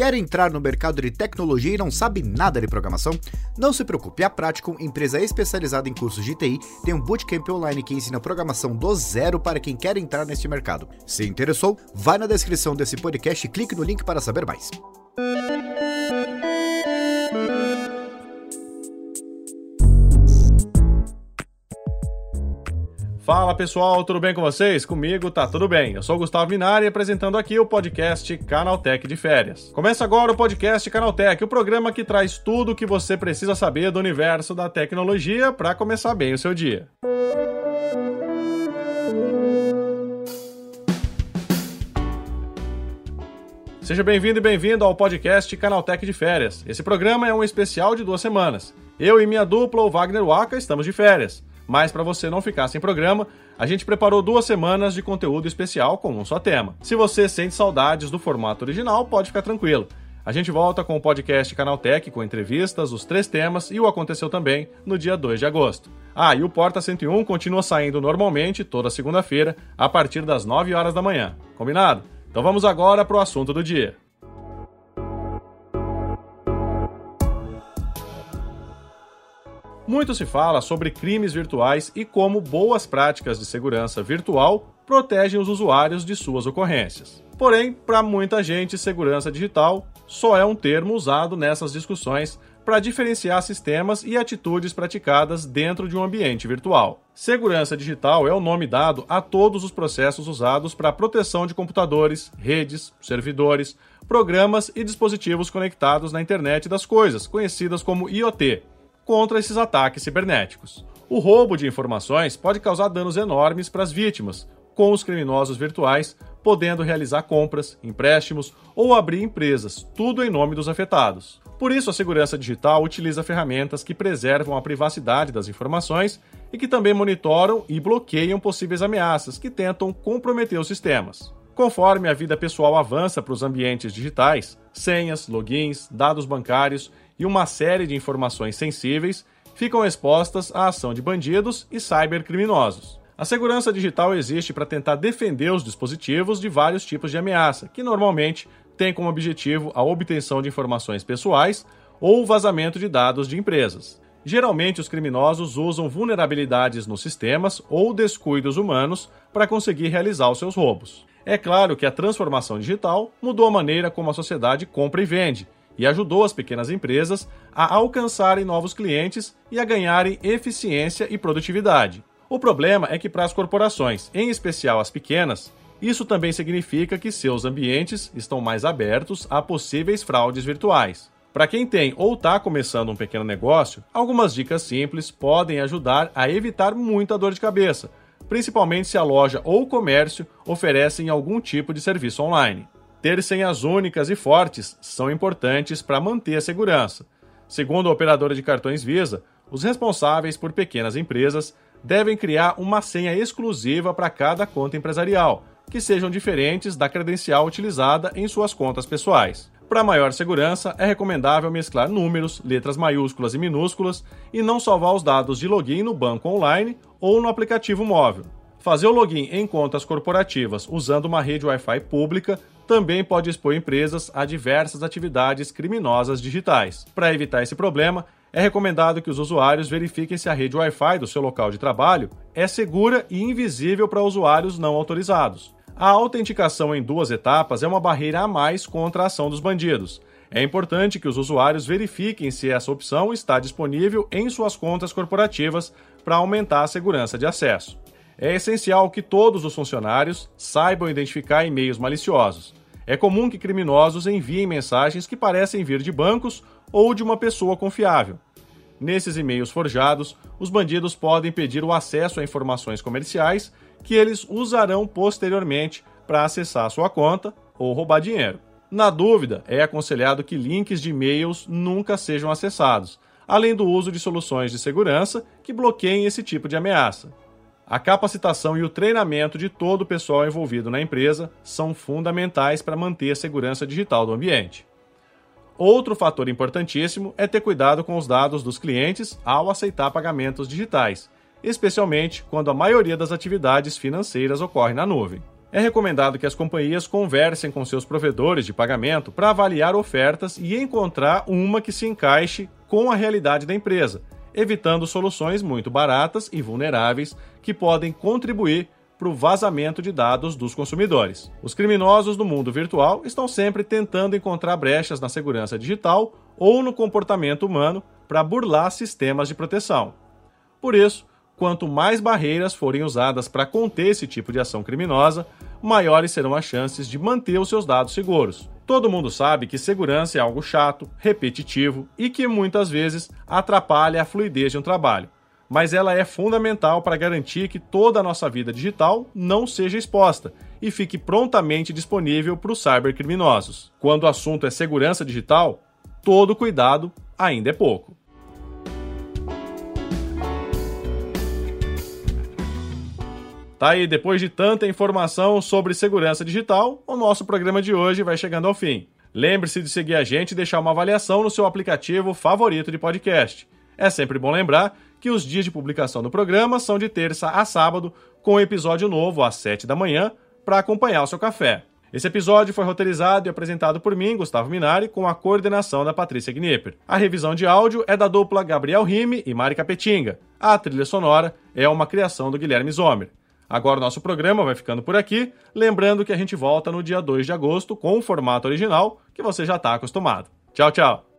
Quer entrar no mercado de tecnologia e não sabe nada de programação? Não se preocupe, a Prático, empresa especializada em cursos de TI, tem um bootcamp online que ensina programação do zero para quem quer entrar neste mercado. Se interessou, vai na descrição desse podcast e clique no link para saber mais. Fala pessoal, tudo bem com vocês? Comigo tá tudo bem. Eu sou o Gustavo Minari apresentando aqui o podcast Canaltech de Férias. Começa agora o podcast Canaltech, o programa que traz tudo o que você precisa saber do universo da tecnologia para começar bem o seu dia. Seja bem-vindo e bem-vindo ao podcast Canaltech de Férias. Esse programa é um especial de duas semanas. Eu e minha dupla, o Wagner Waka, estamos de férias. Mas para você não ficar sem programa, a gente preparou duas semanas de conteúdo especial com um só tema. Se você sente saudades do formato original, pode ficar tranquilo. A gente volta com o podcast Canaltech com entrevistas, os três temas e o Aconteceu Também no dia 2 de agosto. Ah, e o Porta 101 continua saindo normalmente toda segunda-feira, a partir das 9 horas da manhã. Combinado? Então vamos agora para o assunto do dia. Muito se fala sobre crimes virtuais e como boas práticas de segurança virtual protegem os usuários de suas ocorrências. Porém, para muita gente, segurança digital só é um termo usado nessas discussões para diferenciar sistemas e atitudes praticadas dentro de um ambiente virtual. Segurança digital é o nome dado a todos os processos usados para a proteção de computadores, redes, servidores, programas e dispositivos conectados na internet das coisas, conhecidas como IoT contra esses ataques cibernéticos. O roubo de informações pode causar danos enormes para as vítimas, com os criminosos virtuais podendo realizar compras, empréstimos ou abrir empresas, tudo em nome dos afetados. Por isso, a segurança digital utiliza ferramentas que preservam a privacidade das informações e que também monitoram e bloqueiam possíveis ameaças que tentam comprometer os sistemas. Conforme a vida pessoal avança para os ambientes digitais, senhas, logins, dados bancários e uma série de informações sensíveis ficam expostas à ação de bandidos e cybercriminosos. A segurança digital existe para tentar defender os dispositivos de vários tipos de ameaça, que normalmente têm como objetivo a obtenção de informações pessoais ou o vazamento de dados de empresas. Geralmente, os criminosos usam vulnerabilidades nos sistemas ou descuidos humanos para conseguir realizar os seus roubos. É claro que a transformação digital mudou a maneira como a sociedade compra e vende, e ajudou as pequenas empresas a alcançarem novos clientes e a ganharem eficiência e produtividade. O problema é que para as corporações, em especial as pequenas, isso também significa que seus ambientes estão mais abertos a possíveis fraudes virtuais. Para quem tem ou está começando um pequeno negócio, algumas dicas simples podem ajudar a evitar muita dor de cabeça, principalmente se a loja ou comércio oferecem algum tipo de serviço online. Ter senhas únicas e fortes são importantes para manter a segurança. Segundo a operadora de cartões Visa, os responsáveis por pequenas empresas devem criar uma senha exclusiva para cada conta empresarial, que sejam diferentes da credencial utilizada em suas contas pessoais. Para maior segurança, é recomendável mesclar números, letras maiúsculas e minúsculas e não salvar os dados de login no banco online ou no aplicativo móvel. Fazer o login em contas corporativas usando uma rede Wi-Fi pública também pode expor empresas a diversas atividades criminosas digitais. Para evitar esse problema, é recomendado que os usuários verifiquem se a rede Wi-Fi do seu local de trabalho é segura e invisível para usuários não autorizados. A autenticação em duas etapas é uma barreira a mais contra a ação dos bandidos. É importante que os usuários verifiquem se essa opção está disponível em suas contas corporativas para aumentar a segurança de acesso. É essencial que todos os funcionários saibam identificar e-mails maliciosos. É comum que criminosos enviem mensagens que parecem vir de bancos ou de uma pessoa confiável. Nesses e-mails forjados, os bandidos podem pedir o acesso a informações comerciais que eles usarão posteriormente para acessar sua conta ou roubar dinheiro. Na dúvida, é aconselhado que links de e-mails nunca sejam acessados, além do uso de soluções de segurança que bloqueiem esse tipo de ameaça. A capacitação e o treinamento de todo o pessoal envolvido na empresa são fundamentais para manter a segurança digital do ambiente. Outro fator importantíssimo é ter cuidado com os dados dos clientes ao aceitar pagamentos digitais, especialmente quando a maioria das atividades financeiras ocorre na nuvem. É recomendado que as companhias conversem com seus provedores de pagamento para avaliar ofertas e encontrar uma que se encaixe com a realidade da empresa, evitando soluções muito baratas e vulneráveis que podem contribuir para o vazamento de dados dos consumidores. Os criminosos do mundo virtual estão sempre tentando encontrar brechas na segurança digital ou no comportamento humano para burlar sistemas de proteção. Por isso, quanto mais barreiras forem usadas para conter esse tipo de ação criminosa, maiores serão as chances de manter os seus dados seguros. Todo mundo sabe que segurança é algo chato, repetitivo e que muitas vezes atrapalha a fluidez de um trabalho mas ela é fundamental para garantir que toda a nossa vida digital não seja exposta e fique prontamente disponível para os cybercriminosos. Quando o assunto é segurança digital, todo cuidado ainda é pouco. Tá aí, depois de tanta informação sobre segurança digital, o nosso programa de hoje vai chegando ao fim. Lembre-se de seguir a gente e deixar uma avaliação no seu aplicativo favorito de podcast. É sempre bom lembrar que os dias de publicação do programa são de terça a sábado, com episódio novo às 7 da manhã, para acompanhar o seu café. Esse episódio foi roteirizado e apresentado por mim, Gustavo Minari, com a coordenação da Patrícia Gnipper. A revisão de áudio é da dupla Gabriel Rime e Mari Capetinga. A trilha sonora é uma criação do Guilherme Zomer. Agora o nosso programa vai ficando por aqui, lembrando que a gente volta no dia 2 de agosto com o formato original que você já está acostumado. Tchau, tchau!